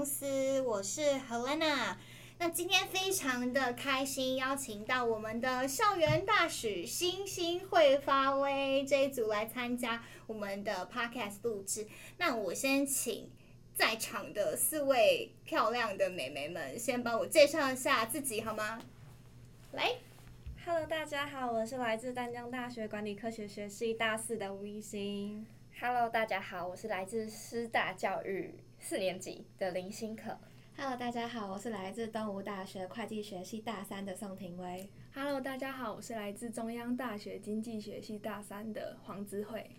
公司，我是 Helena。那今天非常的开心，邀请到我们的校园大使星星会发威这一组来参加我们的 Podcast 录制。那我先请在场的四位漂亮的美眉们，先帮我介绍一下自己好吗？来，Hello，大家好，我是来自丹江大学管理科学学系大四的吴一星。Hello，大家好，我是来自师大教育四年级的林心可。Hello，大家好，我是来自东吴大学会计学系大三的宋庭威。Hello，大家好，我是来自中央大学经济学系大三的黄姿慧。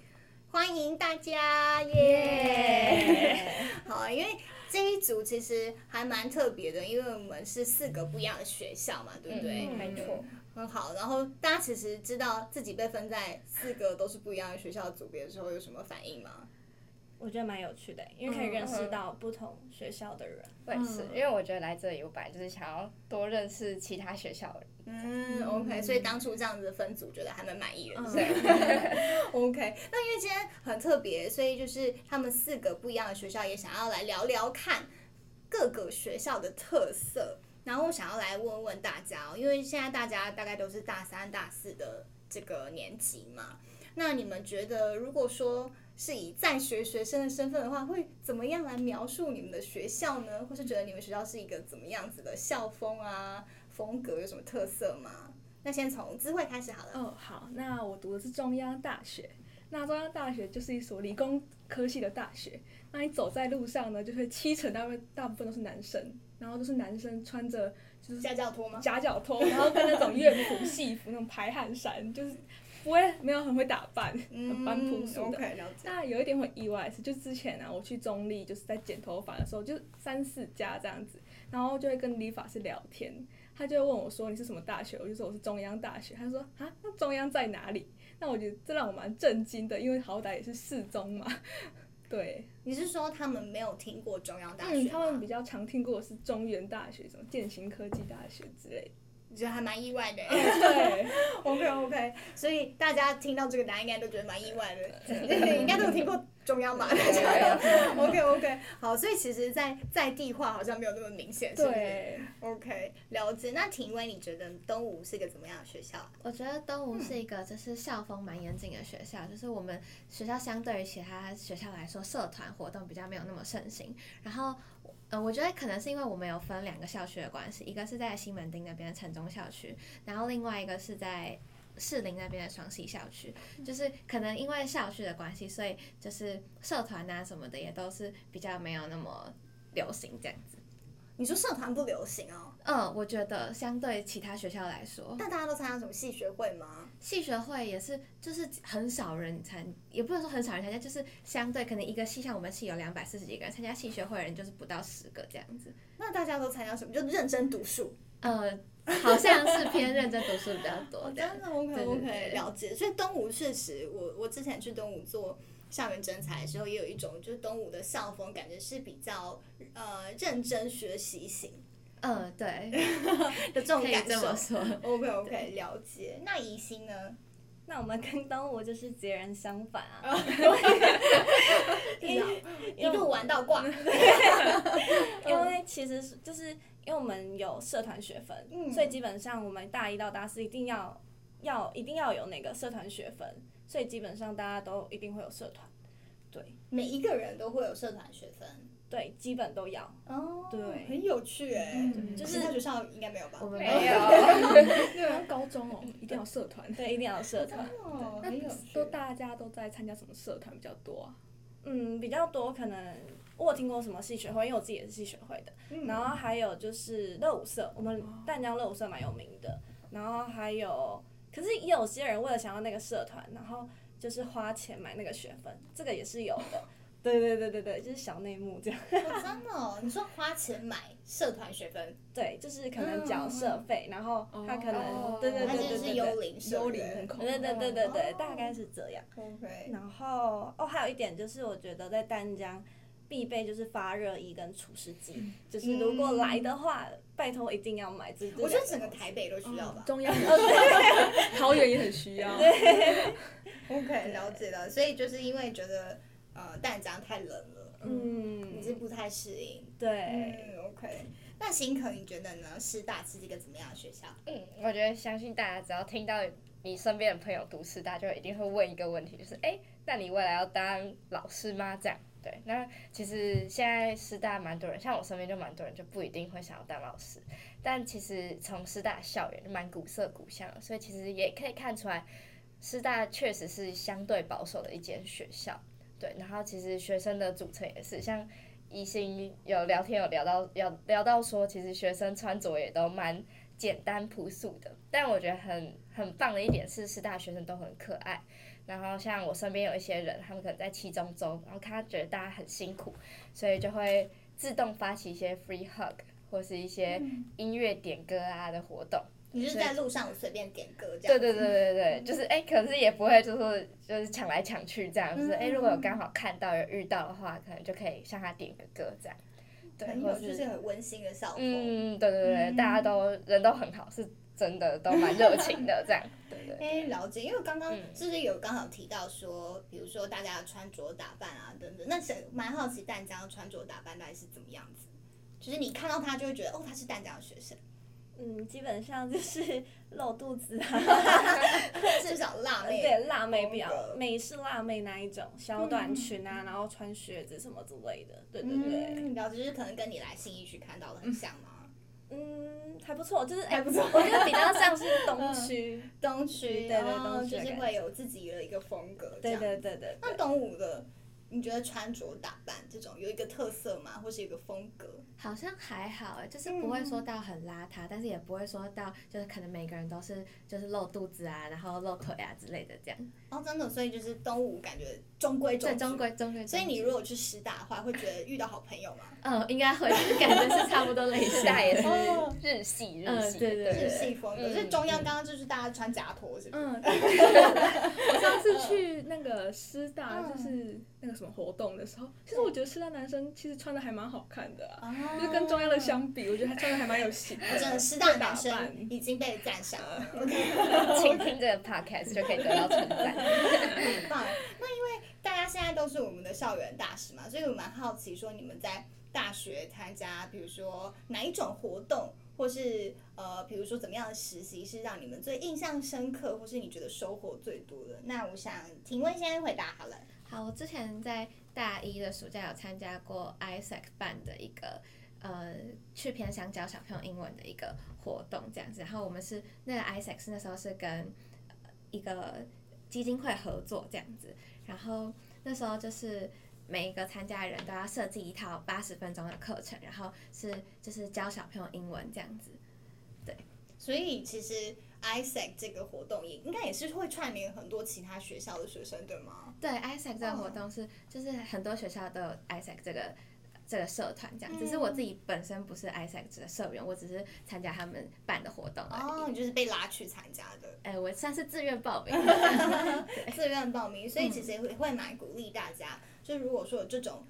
欢迎大家，耶! 好，因为这一组其实还蛮特别的，因为我们是四个不一样的学校嘛，对不对？嗯、没错，很好。然后大家其实知道自己被分在四个都是不一样的学校组别的时候，有什么反应吗？我觉得蛮有趣的，因为可以认识到不同学校的人。我也，是因为我觉得来这里，我本来就是想要多认识其他学校的人。嗯，OK，所以当初这样子的分组，觉得还蛮满意的。嗯、OK，那因为今天很特别，所以就是他们四个不一样的学校也想要来聊聊看各个学校的特色。然后我想要来问问大家哦，因为现在大家大概都是大三、大四的这个年级嘛，那你们觉得如果说是以在学学生的身份的话，会怎么样来描述你们的学校呢？或是觉得你们学校是一个怎么样子的校风啊？风格有什么特色吗？那先从智慧开始好了。哦，好，那我读的是中央大学。那中央大学就是一所理工科系的大学。那你走在路上呢，就会七成大部大部分都是男生，然后都是男生穿着就是夹脚拖吗？夹脚拖，然后跟那种乐谱戏服那种排汗衫，就是。不会，没有很会打扮，很般朴素的。Okay, 那有一点很意外的是，就之前啊，我去中立就是在剪头发的时候，就三四家这样子，然后就会跟理发师聊天，他就会问我说：“你是什么大学？”我就说：“我是中央大学。”他说：“啊，那中央在哪里？”那我觉得这让我蛮震惊的，因为好歹也是四中嘛。对，你是说他们没有听过中央大学？嗯，他们比较常听过的是中原大学、什么建行科技大学之类的。我觉得还蛮意外的，对，OK OK，所以大家听到这个答案应该都觉得蛮意外的，应该都有听过中央吧？OK OK，好，所以其实在，在在地化好像没有那么明显，是不是？对，OK，了解。那庭威，你觉得东吴是一个怎么样的学校？我觉得东吴是一个就是校风蛮严谨的学校，就是我们学校相对于其他学校来说，社团活动比较没有那么盛行，然后。呃，我觉得可能是因为我们有分两个校区的关系，一个是在西门町那边的城中校区，然后另外一个是在士林那边的双溪校区。就是可能因为校区的关系，所以就是社团啊什么的也都是比较没有那么流行这样子。你说社团不流行哦？嗯，我觉得相对其他学校来说，但大家都参加什么系学会吗？系学会也是，就是很少人参，也不能说很少人参加，就是相对可能一个系，像我们系有两百四十几个人参加系学会的人就是不到十个这样子。那大家都参加什么？就认真读书？呃，好像是偏认真读书比较多。真的，OK OK，了解。所以东吴确实，我我之前去东吴做。校园征才的时候，也有一种就是东吴的校风，感觉是比较呃认真学习型。嗯，对，的这种感受。可以这么说。OK OK，了解。那宜兴呢？那我们跟东吴就是截然相反啊。一一路玩到挂。因为其实就是因为我们有社团学分，嗯，所以基本上我们大一到大四一定要要一定要有那个社团学分。所以基本上大家都一定会有社团，对，每一个人都会有社团学分，对，基本都要。哦，对，很有趣哎、嗯，就是其他学校应该没有吧？我们没有，对，高中哦，一定要社团，对，一定要有社团。哦，那都大家都在参加什么社团比较多啊？嗯，比较多可能我有听过什么系学会，因为我自己也是系学会的。嗯、然后还有就是热舞社，我们淡江热舞社蛮有名的。然后还有。可是也有些人为了想要那个社团，然后就是花钱买那个学分，这个也是有的。对对对对对，就是小内幕这样。哦、真的、哦？你说花钱买社团学分？对，就是可能缴社费、嗯，然后他可能、哦、对对对对对对，幽灵幽灵很恐怖。对对对对对，大概是这样。OK。然后哦，还有一点就是，我觉得在淡江。必备就是发热衣跟除湿机，就是如果来的话，嗯、拜托一定要买。这我觉得整个台北都需要吧，哦、中央桃园也很需要。对，OK，了解了。所以就是因为觉得呃淡江太冷了，嗯，你是不太适应。对，嗯，OK。那新可你觉得呢？师大是一个怎么样的学校？嗯，我觉得相信大家只要听到你身边的朋友读师大，就一定会问一个问题，就是哎，那你未来要当老师吗？这样。对，那其实现在师大蛮多人，像我身边就蛮多人就不一定会想要当老师，但其实从师大校园就蛮古色古香的，所以其实也可以看出来，师大确实是相对保守的一间学校。对，然后其实学生的组成也是像。一心有聊天有聊到聊聊到说，其实学生穿着也都蛮简单朴素的，但我觉得很很棒的一点是，师大学生都很可爱。然后像我身边有一些人，他们可能在期中周，然后他觉得大家很辛苦，所以就会自动发起一些 free hug 或是一些音乐点歌啊的活动。你是在路上随便点歌这样？对对对对对，就是哎、欸，可是也不会就是就是抢来抢去这样，就是哎、欸，如果有刚好看到有遇到的话，可能就可以向他点个歌这样。对，很有就是很温馨的校风。嗯，对对对，嗯、大家都人都很好，是真的都蛮热情的这样。对对。哎、欸，了解，因为刚刚就是有刚好提到说，比如说大家的穿着打扮啊等等，那是蛮好奇淡江的穿着打扮到底是怎么样子？就是你看到他就会觉得哦，他是淡江的学生。嗯，基本上就是 露肚子啊，至少辣妹，对，辣妹比较美式辣妹那一种，小短裙啊，嗯、然后穿靴子什么之类的，对对对。嗯，然后就是可能跟你来新一区看到的很像吗？嗯，还不错，就是还不错，我觉得比较像是东区，东区，对对，东区就是会有自己的一个风格，对对对对。那东吴的。你觉得穿着打扮这种有一个特色吗？或是一个风格？好像还好哎，就是不会说到很邋遢，嗯、但是也不会说到就是可能每个人都是就是露肚子啊，然后露腿啊之类的这样。哦，真的，所以就是东吴感觉中规中矩。中规中矩。所以你如果去师大的话，会觉得遇到好朋友吗？嗯，应该会，感觉是差不多类似。师大也是日系，日系，对对日系风格。是中央刚刚就是大家穿夹拖，是不是？嗯。我上次去那个师大，就是。那个什么活动的时候，其实我觉得师大男生其实穿的还蛮好看的啊，哦、就是跟中央的相比，我觉得他穿的还蛮有型的。真的，师大男生已经被赞赏了。请听这个 podcast 就可以得到称赞。很棒。那因为大家现在都是我们的校园大使嘛，所以我蛮好奇说你们在大学参加，比如说哪一种活动，或是呃，比如说怎么样的实习是让你们最印象深刻，或是你觉得收获最多的？那我想庭汶先回答好了。好，我之前在大一的暑假有参加过 ISEC 办的一个呃去偏乡教小朋友英文的一个活动，这样子。然后我们是那个 ISEC 是那时候是跟一个基金会合作这样子。然后那时候就是每一个参加人都要设计一套八十分钟的课程，然后是就是教小朋友英文这样子。对，所以其实。ISEC 这个活动也应该也是会串联很多其他学校的学生，对吗？对，ISAC 这个活动是就是很多学校都有 ISAC 这个这个社团这样，只是我自己本身不是 ISAC 的社员，我只是参加他们办的活动而已。哦，你就是被拉去参加的？哎，我算是自愿报名，自愿报名，所以其实也会会蛮鼓励大家，就如果说有这种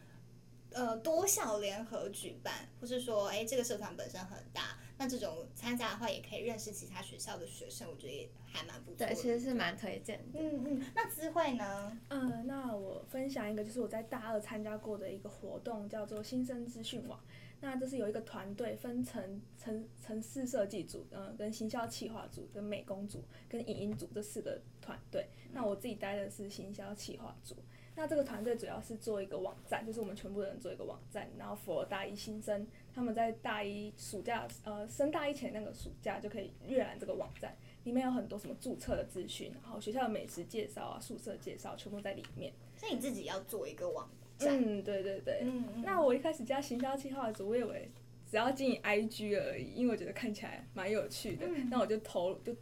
呃多校联合举办，或是说哎这个社团本身很大。那这种参加的话，也可以认识其他学校的学生，我觉得也还蛮不错的。对，其实是蛮推荐的。嗯嗯，那知慧呢？嗯，那我分享一个，就是我在大二参加过的一个活动，叫做新生资讯网。那这是有一个团队分成城城市设计组，嗯，跟行销企划组、跟美工组、跟影音组这四个团队。那我自己待的是行销企划组。那这个团队主要是做一个网站，就是我们全部人做一个网站，然后 for 大一新生，他们在大一暑假，呃，升大一前那个暑假就可以阅览这个网站，里面有很多什么注册的资讯，然后学校的美食介绍啊、宿舍介绍，全部在里面。所以你自己要做一个网站？嗯，对对对。嗯嗯。那我一开始加行销计划组，我以为只要经营 IG 而已，因为我觉得看起来蛮有趣的，那、嗯、我就投就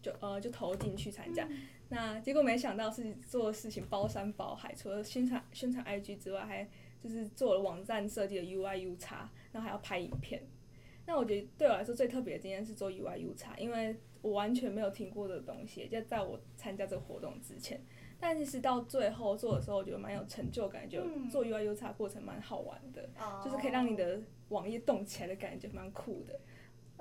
就呃就投进去参加。嗯那结果没想到是做的事情包山包海，除了宣传宣传 IG 之外，还就是做了网站设计的 UI UX，然后还要拍影片。那我觉得对我来说最特别的经验是做 UI UX，因为我完全没有听过的东西，就在我参加这个活动之前。但其实到最后做的时候，我觉得蛮有成就感，就做 UI UX 过程蛮好玩的，就是可以让你的网页动起来的感觉蛮酷的。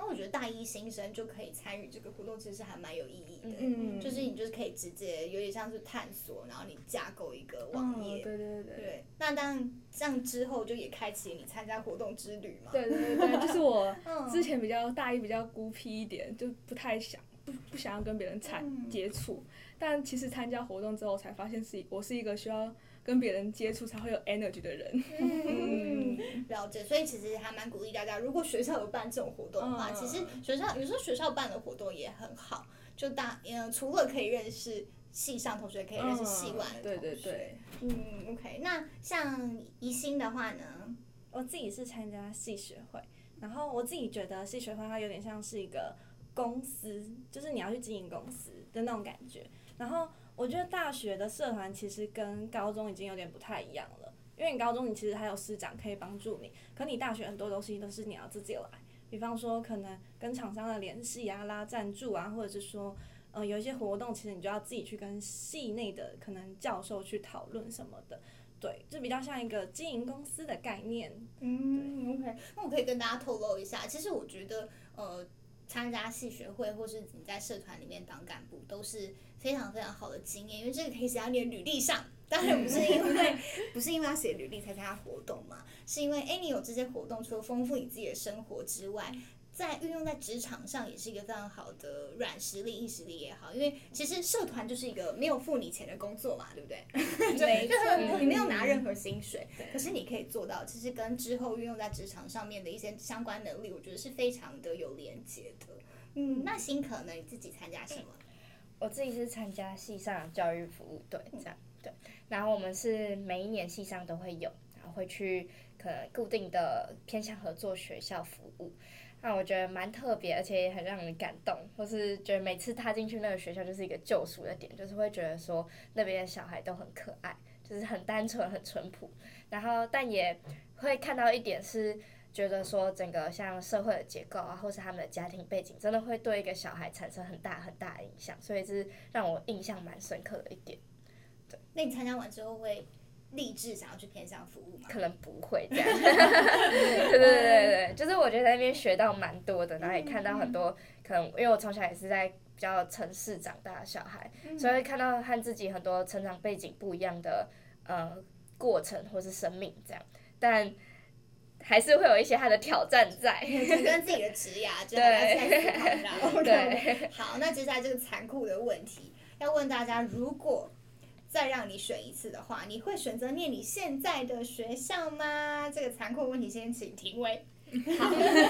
那我觉得大一新生就可以参与这个活动，其实还蛮有意义的。嗯，就是你就是可以直接有点像是探索，然后你架构一个网页。嗯、对对对对。那当这样之后就也开启你参加活动之旅嘛。对对对，就是我之前比较大一，比较孤僻一点，就不太想不不想要跟别人参、嗯、接触。但其实参加活动之后，才发现是我是一个需要跟别人接触才会有 energy 的人。嗯，了解。所以其实还蛮鼓励大家，如果学校有办这种活动的话，嗯、其实学校有时候学校办的活动也很好。就大嗯，除了可以认识系上同学，可以认识系外的同学。对对对。嗯，OK。那像宜兴的话呢，我自己是参加系学会，然后我自己觉得系学会它有点像是一个公司，就是你要去经营公司的那种感觉。然后我觉得大学的社团其实跟高中已经有点不太一样了，因为你高中你其实还有师长可以帮助你，可你大学很多东西都是你要自己来，比方说可能跟厂商的联系啊、拉赞助啊，或者是说，呃，有一些活动其实你就要自己去跟系内的可能教授去讨论什么的，对，就比较像一个经营公司的概念。嗯，OK，那我可以跟大家透露一下，其实我觉得，呃。参加系学会，或是你在社团里面当干部，都是非常非常好的经验，因为这个可以写在你的履历上。当然不是因为 不是因为要写履历才参加活动嘛，是因为哎，你有这些活动，除了丰富你自己的生活之外。在运用在职场上也是一个非常好的软实力、硬实力也好，因为其实社团就是一个没有付你钱的工作嘛，对不对？没错，你没有拿任何薪水，可是你可以做到，其实跟之后运用在职场上面的一些相关能力，我觉得是非常的有连接的。嗯，那新可呢？你自己参加什么？我自己是参加系上教育服务队，这样对。然后我们是每一年系上都会有，然后会去可能固定的偏向合作学校服务。那我觉得蛮特别，而且也很让人感动，或是觉得每次踏进去那个学校就是一个救赎的点，就是会觉得说那边的小孩都很可爱，就是很单纯、很淳朴。然后，但也会看到一点是，觉得说整个像社会的结构啊，或是他们的家庭背景，真的会对一个小孩产生很大很大的影响，所以是让我印象蛮深刻的一点。对，那你参加完之后会？立志想要去偏向服务吗？可能不会这样。对对对对，就是我觉得在那边学到蛮多的，然后也看到很多可能，因为我从小也是在比较城市长大的小孩，所以看到和自己很多成长背景不一样的呃过程或是生命这样，但还是会有一些他的挑战在，跟自己的职涯 就还要再思考。对，好，那接下来这个残酷的问题要问大家，如果。再让你选一次的话，你会选择念你现在的学校吗？这个残酷问题先请庭葳。好，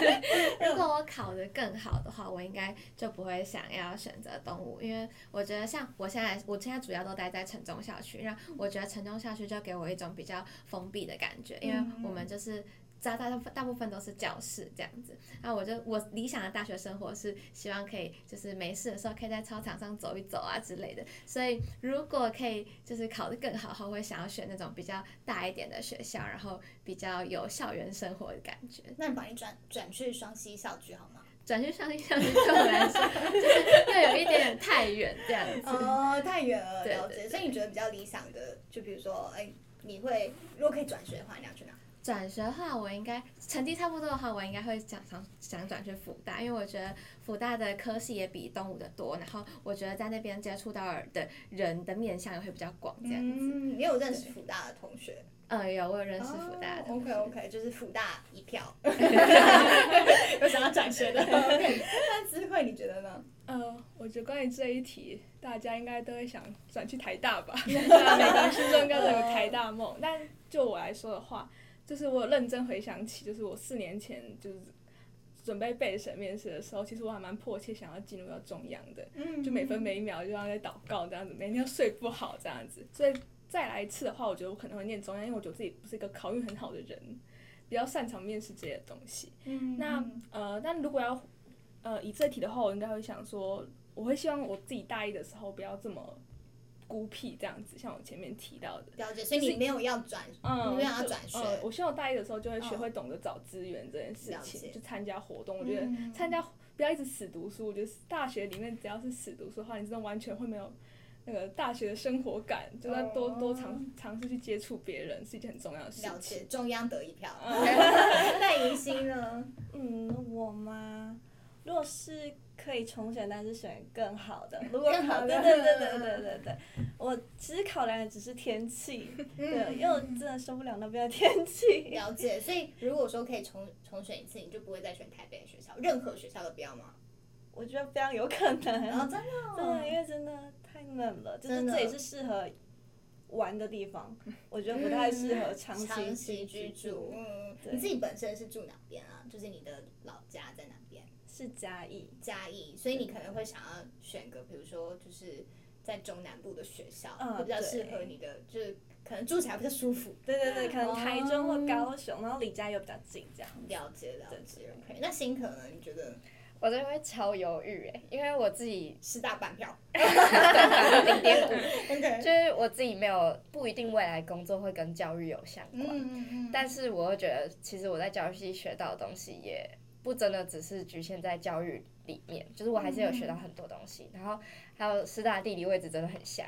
如果我考得更好的话，我应该就不会想要选择动物，因为我觉得像我现在，我现在主要都待在城中校区，让我觉得城中校区就给我一种比较封闭的感觉，因为我们就是。大大大部分都是教室这样子，那我就我理想的大学生活是希望可以就是没事的时候可以在操场上走一走啊之类的，所以如果可以就是考得更好的话，我会想要选那种比较大一点的学校，然后比较有校园生活的感觉。那你把你转转去双溪校区好吗？转去双溪校区对我来说就是又有一点点太远这样子。哦，太远了，了解。所以你觉得比较理想的，就比如说，哎，你会如果可以转学的话，你要去哪？转学的话，我应该成绩差不多的话，我应该会想想想转去辅大，因为我觉得辅大的科系也比东吴的多，然后我觉得在那边接触到的人的面向也会比较广，这样子。嗯，你有认识辅大的同学？嗯，有，我有认识辅大的同学。Oh, OK OK，就是辅大一票。有想要转学的。OK，那姿慧你觉得呢？呃，我觉得关于这一题，大家应该都会想转去台大吧？每个人心中应该都有台大梦，但就我来说的话。就是我认真回想起，就是我四年前就是准备备审面试的时候，其实我还蛮迫切想要进入到中央的，就每分每一秒就像在祷告这样子，每天都睡不好这样子。所以再来一次的话，我觉得我可能会念中央，因为我觉得自己不是一个考运很好的人，比较擅长面试这些东西。那呃，但如果要呃以这题的话，我应该会想说，我会希望我自己大一的时候不要这么。孤僻这样子，像我前面提到的，了解，所以你没有要转，嗯，没有要转学。嗯，我希望我大一的时候就会学会懂得找资源这件事情，就参加活动。我觉得参加不要一直死读书，我觉得大学里面只要是死读书的话，你真的完全会没有那个大学的生活感。就要多多尝尝试去接触别人，是一件很重要的事情。了解，中央得一票。那迎新呢？嗯，我吗？如果是可以重选，但是选更好的，如果更好的对对对对对对对，我其实考量的只是天气，对，因为我真的受不了那边的天气。了解，所以如果说可以重重选一次，你就不会再选台北的学校，任何学校都不要吗？我觉得非常有可能。真的、哦，对，因为真的太冷了，就是这也是适合玩的地方，我觉得不太适合长期长期居住。嗯，你自己本身是住哪边啊？就是你的老家在哪边？是嘉义，嘉义，所以你可能会想要选个，比如说就是在中南部的学校，嗯、会比较适合你的，就是可能住起来比较舒服。对对对，可能台中或高雄，哦、然后离家又比较近，这样。了解了解，OK。那新可呢？你觉得？我这边会超犹豫哎，因为我自己 是大半票，零点五，okay. 就是我自己没有不一定未来工作会跟教育有相关，嗯嗯，但是我会觉得其实我在教育系学到的东西也不真的只是局限在教育里面，就是我还是有学到很多东西，然后还有师大地理位置真的很香，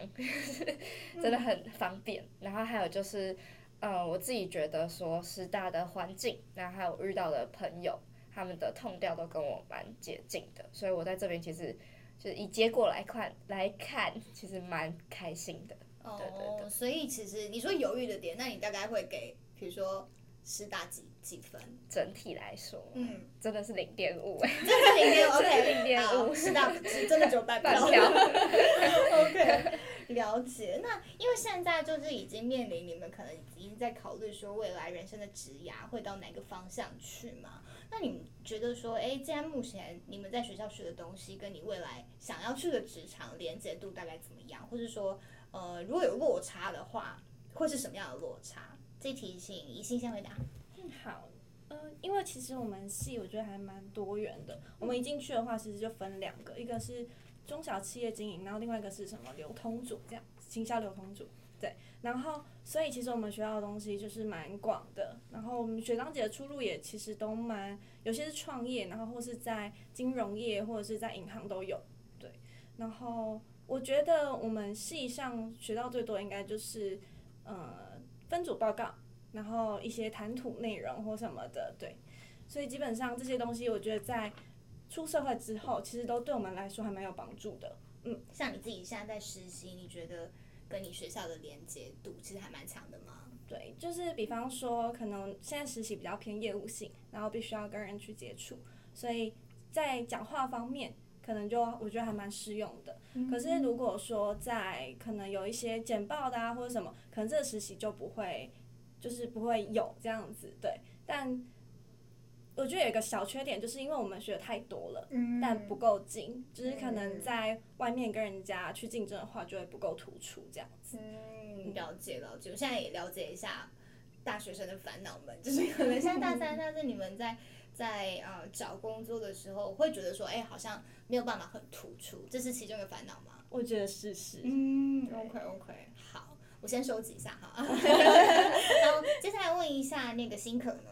真的很方便，然后还有就是呃我自己觉得说师大的环境，然后还有遇到的朋友。他们的痛调都跟我蛮接近的，所以我在这边其实就是以结果来看来看，其实蛮开心的。哦，对对对，所以其实你说犹豫的点，那你大概会给，比如说师大几几分？整体来说，嗯，真的是零点五，真的是零点五，OK，零点五，师大真的只有半票。OK。了解，那因为现在就是已经面临你们可能已经在考虑说未来人生的职涯会到哪个方向去嘛？那你们觉得说，哎，既然目前你们在学校学的东西跟你未来想要去的职场连接度大概怎么样？或者说，呃，如果有落差的话，会是什么样的落差？这题请宜兴先回答。好，呃，因为其实我们系我觉得还蛮多元的。我们一进去的话，其实就分两个，一个是。中小企业经营，然后另外一个是什么流通组这样，行销流通组，对，然后所以其实我们学校的东西就是蛮广的，然后我们学长姐的出路也其实都蛮，有些是创业，然后或是在金融业或者是在银行都有，对，然后我觉得我们系上学到最多应该就是呃分组报告，然后一些谈吐内容或什么的，对，所以基本上这些东西我觉得在。出社会之后，其实都对我们来说还蛮有帮助的。嗯，像你自己现在在实习，你觉得跟你学校的连接度其实还蛮强的吗？对，就是比方说，可能现在实习比较偏业务性，然后必须要跟人去接触，所以在讲话方面，可能就我觉得还蛮适用的。嗯。可是如果说在可能有一些简报的啊或者什么，可能这个实习就不会，就是不会有这样子。对，但。我觉得有一个小缺点，就是因为我们学的太多了，嗯、但不够精，就是可能在外面跟人家去竞争的话，就会不够突出这样子。嗯，了解了解，我现在也了解一下大学生的烦恼们，就是可能现在大三，但是你们在在呃找工作的时候，会觉得说，哎、欸，好像没有办法很突出，这是其中一个烦恼吗？我觉得是是。嗯，OK OK，好，我先收集一下哈。然后接下来问一下那个新可呢？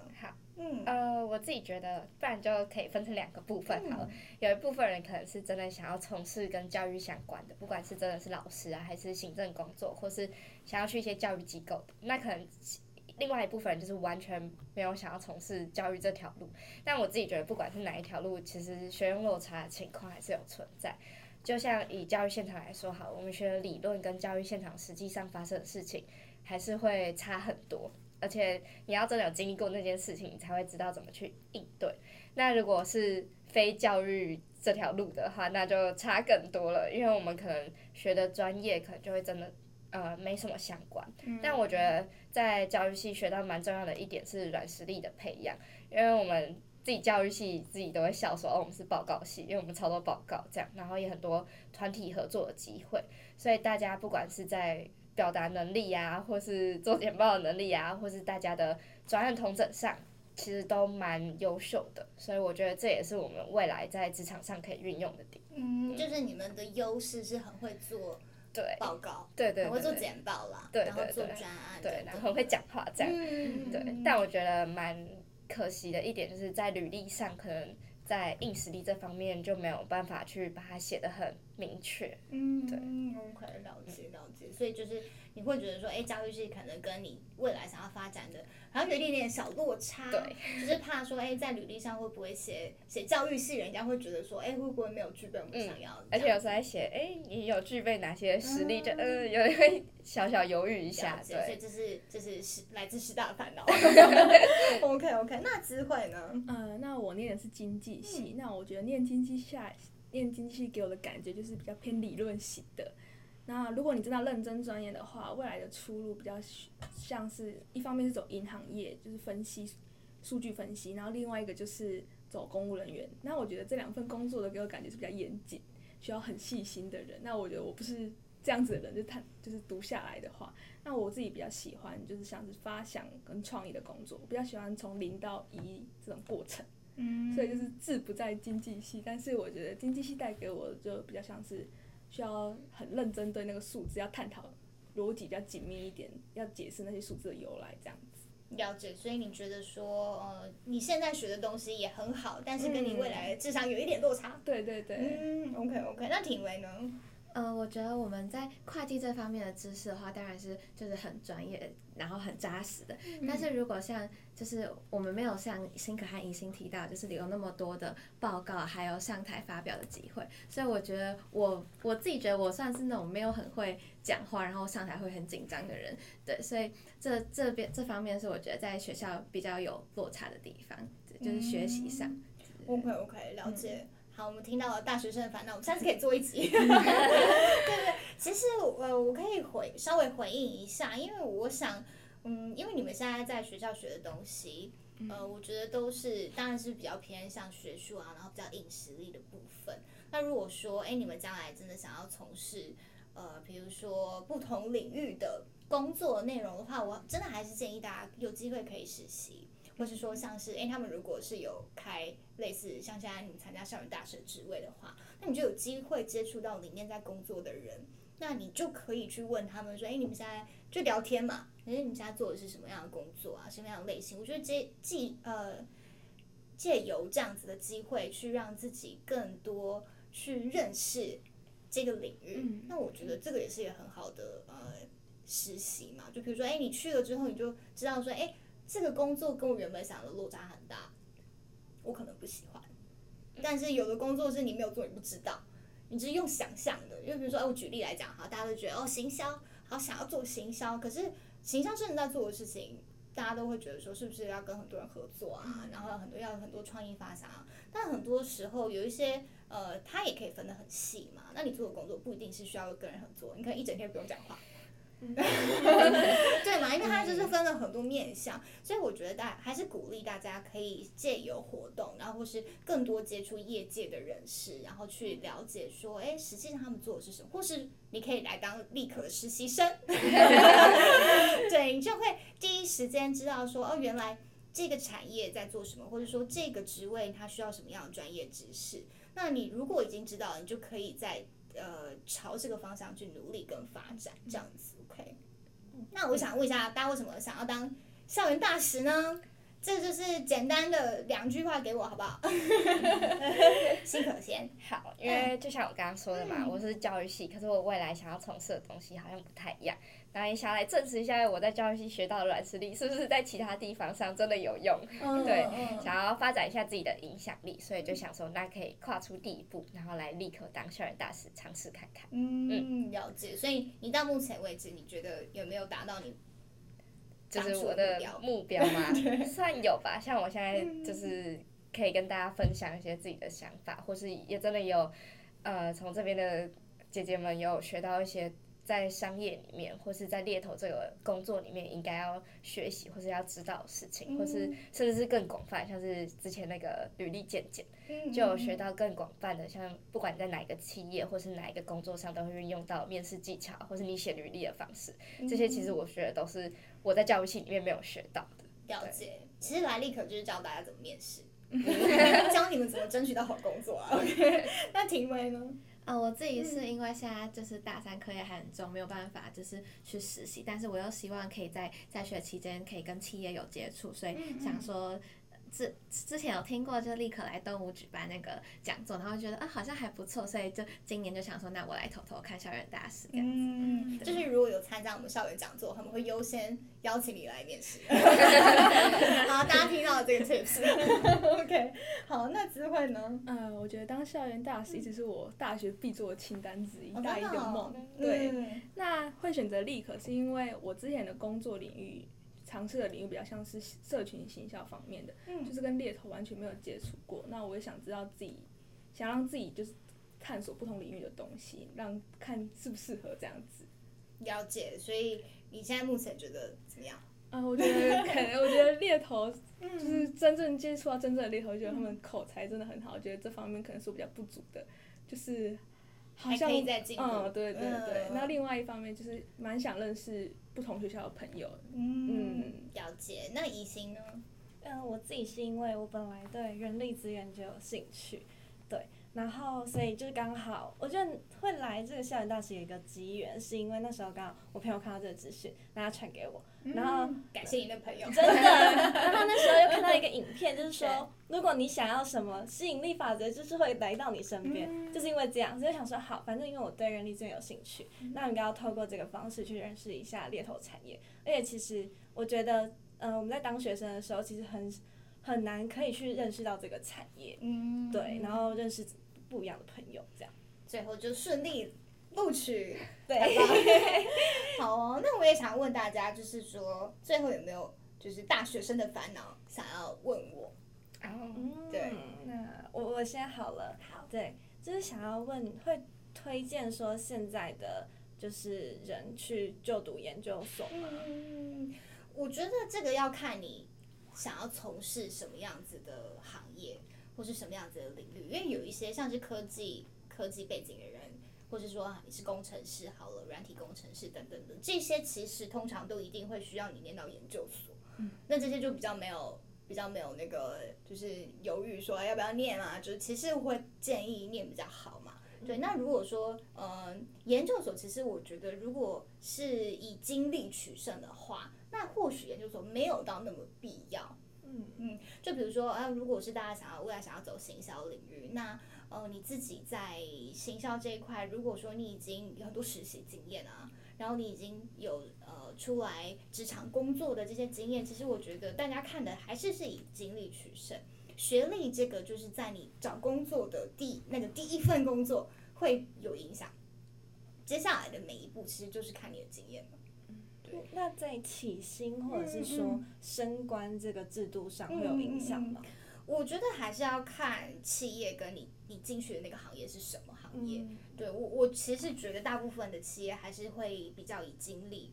嗯，呃，我自己觉得，不然就可以分成两个部分好了。有一部分人可能是真的想要从事跟教育相关的，不管是真的是老师啊，还是行政工作，或是想要去一些教育机构的。那可能另外一部分人就是完全没有想要从事教育这条路。但我自己觉得，不管是哪一条路，其实学用落差的情况还是有存在。就像以教育现场来说，好，我们学的理论跟教育现场实际上发生的事情，还是会差很多。而且你要真的有经历过那件事情，你才会知道怎么去应对。那如果是非教育这条路的话，那就差更多了，因为我们可能学的专业可能就会真的呃没什么相关。嗯。但我觉得在教育系学到蛮重要的一点是软实力的培养，因为我们自己教育系自己都会笑说哦，我们是报告系，因为我们超多报告这样，然后也很多团体合作的机会，所以大家不管是在表达能力呀、啊，或是做简报的能力呀、啊，或是大家的专案统整上，其实都蛮优秀的，所以我觉得这也是我们未来在职场上可以运用的点。嗯，就是你们的优势是很会做对。报告，对对，对，对，很会做简报啦，对，然后做专案，对，然后会讲话这样，嗯、对。但我觉得蛮可惜的一点，就是在履历上可能。在硬实力这方面就没有办法去把它写得很明确。嗯，对，OK，了解了解，所以就是你会觉得说，哎，教育系可能跟你未来想要发展的，好像有一点点小落差，对，就是怕说，哎，在履历上会不会写写教育系，人家会觉得说，哎，会不会没有具备我们想要的？而且有时候还写，哎，你有具备哪些实力？就呃，有一会小小犹豫一下，对，所以这是这是是来自师大的烦恼。OK OK，那智慧呢？呃，那我念的是经济系，那我觉得念经济下念经济系给我的感觉就是比较偏理论型的。那如果你真的认真专业的话，未来的出路比较像是一方面是走银行业，就是分析数据分析，然后另外一个就是走公务人员。那我觉得这两份工作的给我感觉是比较严谨，需要很细心的人。那我觉得我不是这样子的人，就他就是读下来的话，那我自己比较喜欢就是像是发想跟创意的工作，我比较喜欢从零到一这种过程。嗯，所以就是志不在经济系，但是我觉得经济系带给我的就比较像是。需要很认真对那个数字，要探讨逻辑比较紧密一点，要解释那些数字的由来，这样子。了解，所以你觉得说，呃，你现在学的东西也很好，但是跟你未来的智商有一点落差。对对对。嗯，OK OK，那庭维呢？呃，我觉得我们在会计这方面的知识的话，当然是就是很专业，然后很扎实的。嗯、但是如果像就是我们没有像辛可和银星提到，就是有那么多的报告，还有上台发表的机会，所以我觉得我我自己觉得我算是那种没有很会讲话，然后上台会很紧张的人。对，所以这这边这方面是我觉得在学校比较有落差的地方，就是学习上。嗯、OK OK，了解。嗯好，我们听到了大学生的烦恼，我们下次可以做一集。对 对，其实呃，我可以回稍微回应一下，因为我想，嗯，因为你们现在在学校学的东西，呃，我觉得都是当然是比较偏向学术啊，然后比较硬实力的部分。那如果说，哎，你们将来真的想要从事呃，比如说不同领域的工作内容的话，我真的还是建议大家有机会可以实习。或是说，像是哎、欸，他们如果是有开类似像现在你参加校园大使职位的话，那你就有机会接触到里面在工作的人，那你就可以去问他们说，哎、欸，你们现在就聊天嘛，哎、欸，你们现在做的是什么样的工作啊，什么样的类型？我觉得借借呃借由这样子的机会，去让自己更多去认识这个领域，嗯、那我觉得这个也是一个很好的呃实习嘛。就比如说，哎、欸，你去了之后，你就知道说，哎、欸。这个工作跟我原本想的落差很大，我可能不喜欢。但是有的工作是你没有做，你不知道，你只是用想象的。因为比如说，哎我举例来讲哈，大家都觉得哦，行销好想要做行销，可是行销真的在做的事情，大家都会觉得说，是不是要跟很多人合作啊？然后很多要有很多创意发想啊。但很多时候有一些呃，它也可以分得很细嘛。那你做的工作不一定是需要跟人合作，你可以一整天不用讲话。对嘛？因为它就是分了很多面向，所以我觉得大还是鼓励大家可以借由活动，然后或是更多接触业界的人士，然后去了解说，哎，实际上他们做的是什么，或是你可以来当立可的实习生，对，你就会第一时间知道说，哦，原来这个产业在做什么，或者说这个职位它需要什么样的专业知识。那你如果已经知道了，你就可以在呃朝这个方向去努力跟发展，这样子。OK，那我想问一下，大家为什么想要当校园大使呢？这就是简单的两句话给我，好不好？辛可先。好，因为就像我刚刚说的嘛，嗯、我是教育系，可是我未来想要从事的东西好像不太一样。那也想来证实一下，我在教育系学到的软实力是不是在其他地方上真的有用？嗯、对，嗯、想要发展一下自己的影响力，所以就想说，那可以跨出第一步，然后来立刻当校园大使，尝试看看。嗯，了解。所以你到目前为止，你觉得有没有达到你？就是我的目标吗，算有吧。像我现在就是可以跟大家分享一些自己的想法，或是也真的有，呃，从这边的姐姐们有学到一些。在商业里面，或是在猎头这个工作里面，应该要学习或是要知道的事情，或是甚至是更广泛，像是之前那个履历健检，就有学到更广泛的，像不管在哪一个企业或是哪一个工作上，都会运用到面试技巧，或是你写履历的方式，这些其实我觉得都是我在教育系里面没有学到的。了解，其实来立可就是教大家怎么面试，教你们怎么争取到好工作啊。OK，那庭维呢？呃，我自己是因为现在就是大三课业还很重，没有办法就是去实习，但是我又希望可以在在学期间可以跟企业有接触，所以想说之之前有听过，就立刻来东吴举办那个讲座，然后觉得啊好像还不错，所以就今年就想说，那我来偷偷看校园大使这样子。嗯，就是如果有参加我们校园讲座，他们会优先邀请你来面试。好，大家听到这个 tips。OK，好，那智慧呢？呃，我觉得当校园大使一直是我大学必做的清单之一，哦、大一的梦。哦、对，嗯、那会选择立刻是因为我之前的工作领域。尝试的领域比较像是社群行销方面的，嗯、就是跟猎头完全没有接触过。那我也想知道自己，想让自己就是探索不同领域的东西，让看适不适合这样子。了解，所以你现在目前觉得怎么样？啊、呃，我觉得可能，我觉得猎头就是真正接触到真正的猎头，觉得他们口才真的很好。我觉得这方面可能是我比较不足的，就是好像还可以再进步。嗯，对对对。嗯、那另外一方面就是蛮想认识。不同学校的朋友，嗯，嗯了解。那怡欣呢？嗯、呃，我自己是因为我本来对人力资源就有兴趣，对，然后所以就是刚好，我觉得会来这个校园大使有一个机缘，是因为那时候刚好我朋友看到这个资讯，然后传给我。然后感谢你的朋友，真的。然后那时候又看到一个影片，就是说，如果你想要什么吸引力法则，就是会来到你身边，就是因为这样，所以想说好，反正因为我对人力资源有兴趣，那应该要透过这个方式去认识一下猎头产业。而且其实我觉得，嗯，我们在当学生的时候，其实很很难可以去认识到这个产业，嗯，对，然后认识不一样的朋友，这样，最后就顺利。录取，对，好哦。那我也想问大家，就是说，最后有没有就是大学生的烦恼想要问我？哦，对，那我我先好了。好，对，就是想要问，会推荐说现在的就是人去就读研究所吗？嗯，我觉得这个要看你想要从事什么样子的行业，或是什么样子的领域，因为有一些像是科技科技背景的人。或者说你是工程师好了，软体工程师等等的，这些其实通常都一定会需要你念到研究所。嗯，那这些就比较没有比较没有那个就是犹豫说要不要念啊，就是其实会建议念比较好嘛。对，那如果说呃研究所，其实我觉得如果是以经历取胜的话，那或许研究所没有到那么必要。嗯嗯，就比如说啊，如果是大家想要未来想要走行销领域，那呃，你自己在行销这一块，如果说你已经有很多实习经验啊，然后你已经有呃出来职场工作的这些经验，其实我觉得大家看的还是是以经历取胜。学历这个就是在你找工作的第那个第一份工作会有影响，接下来的每一步其实就是看你的经验了。对，那在起薪或者是说升官这个制度上会有影响吗？嗯嗯嗯我觉得还是要看企业跟你你进去的那个行业是什么行业。嗯、对我我其实觉得大部分的企业还是会比较以经历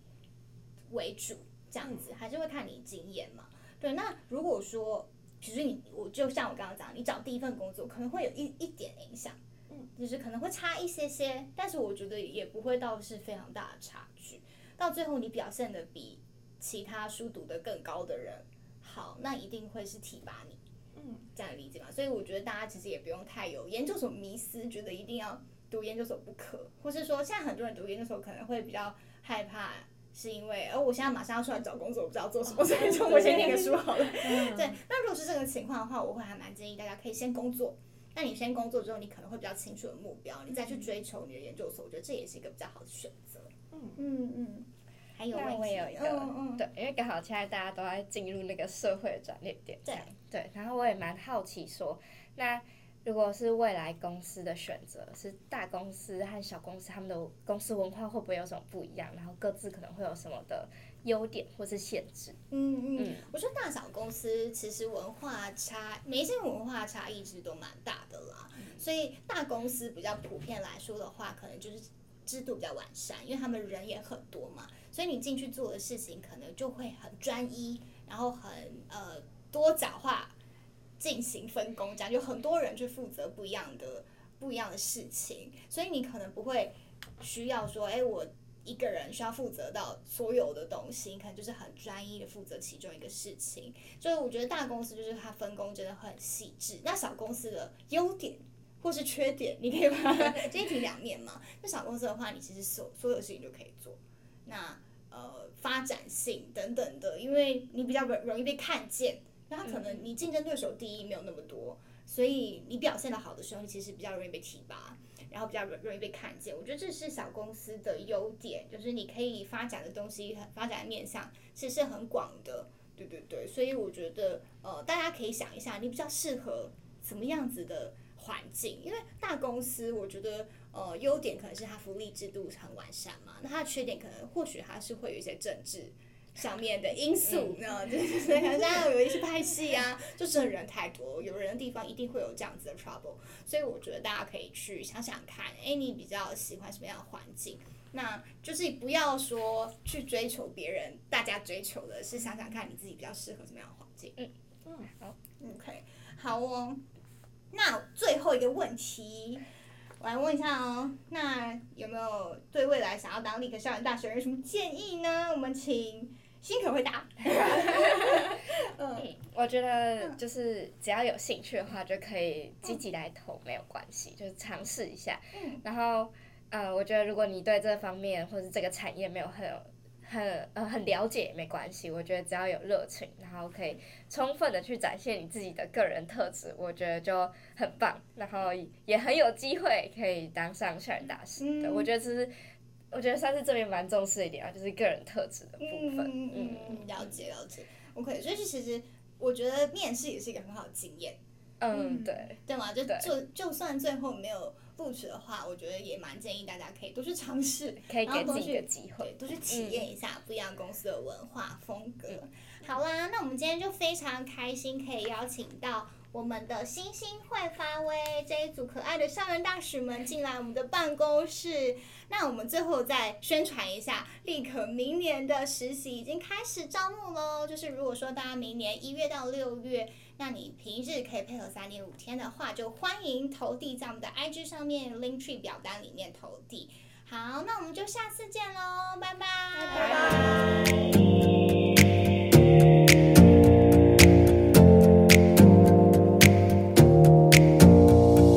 为主，这样子、嗯、还是会看你经验嘛。对，那如果说其实你我就像我刚刚讲，你找第一份工作可能会有一一点影响，嗯，就是可能会差一些些，但是我觉得也不会到是非常大的差距。到最后你表现的比其他书读的更高的人好，那一定会是提拔你。嗯，这样理解嘛？所以我觉得大家其实也不用太有研究所迷思，觉得一定要读研究所不可，或是说现在很多人读研究所可能会比较害怕，是因为哦，我现在马上要出来找工作，我不知道做什么，所以就我先念个书好了。对，那如果是这个情况的话，我会还蛮建议大家可以先工作。那你先工作之后，你可能会比较清楚的目标，你再去追求你的研究所，我觉得这也是一个比较好的选择。嗯嗯嗯。还有那我也有一个，嗯嗯对，因为刚好现在大家都在进入那个社会的转捩点，对，对。然后我也蛮好奇说，那如果是未来公司的选择，是大公司和小公司，他们的公司文化会不会有什么不一样？然后各自可能会有什么的优点或是限制？嗯嗯，嗯我觉得大小公司其实文化差，每一些文化差异其实都蛮大的啦。嗯、所以大公司比较普遍来说的话，可能就是制度比较完善，因为他们人也很多嘛。所以你进去做的事情可能就会很专一，然后很呃多角化进行分工，这样就很多人去负责不一样的不一样的事情，所以你可能不会需要说，哎，我一个人需要负责到所有的东西，可能就是很专一的负责其中一个事情。所以我觉得大公司就是它分工真的很细致，那小公司的优点或是缺点，你可以把它 这一体两面嘛。那小公司的话，你其实所所有事情就可以做，那。呃，发展性等等的，因为你比较容容易被看见，那可能你竞争对手第一没有那么多，所以你表现的好的时候，你其实比较容易被提拔，然后比较容易被看见。我觉得这是小公司的优点，就是你可以发展的东西、发展的面向其实是很广的。对对对，所以我觉得呃，大家可以想一下，你比较适合什么样子的环境？因为大公司，我觉得呃，优点可能是它福利制度很完善嘛，那它的缺点可能或许它是会有一些政治。上面的因素呢，就是可 能大家有一些拍戏啊，就是人太多，有人的地方一定会有这样子的 trouble，所以我觉得大家可以去想想看，哎，你比较喜欢什么样的环境？那就是不要说去追求别人，大家追求的是想想看你自己比较适合什么样的环境。嗯嗯，好，OK，好哦。那最后一个问题，我来问一下哦，那有没有对未来想要当立可校园大学有什么建议呢？我们请。辛可回答。嗯，我觉得就是只要有兴趣的话，就可以积极来投，没有关系，就是尝试一下。然后，呃，我觉得如果你对这方面或者这个产业没有很有很呃很了解也没关系，我觉得只要有热情，然后可以充分的去展现你自己的个人特质，我觉得就很棒。然后也很有机会可以当上校园大使的，我觉得这是。我觉得算是这边蛮重视一点啊，就是个人特质的部分。嗯嗯嗯，了解了解。OK，所以其实我觉得面试也是一个很好的经验。嗯，对。对吗？就就就算最后没有录取的话，我觉得也蛮建议大家可以多去尝试，可以给自己一个机会，多去体验一下不一样公司的文化风格。嗯、好啦，那我们今天就非常开心可以邀请到。我们的星星会发威这一组可爱的校园大使们进来我们的办公室。那我们最后再宣传一下，立可明年的实习已经开始招募喽。就是如果说大家明年一月到六月，那你平日可以配合三点五天的话，就欢迎投递在我们的 IG 上面 Linktree 表单里面投递。好，那我们就下次见喽，拜拜。拜拜。